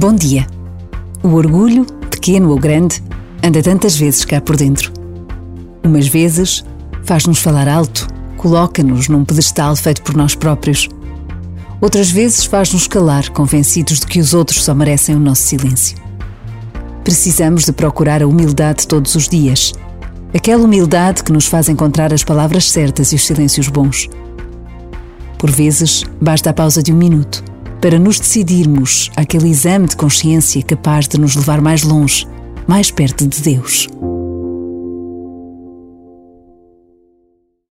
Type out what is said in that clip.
Bom dia. O orgulho, pequeno ou grande, anda tantas vezes cá por dentro. Umas vezes faz-nos falar alto, coloca-nos num pedestal feito por nós próprios. Outras vezes faz-nos calar, convencidos de que os outros só merecem o nosso silêncio. Precisamos de procurar a humildade todos os dias. Aquela humildade que nos faz encontrar as palavras certas e os silêncios bons. Por vezes, basta a pausa de um minuto para nos decidirmos aquele exame de consciência capaz de nos levar mais longe, mais perto de Deus.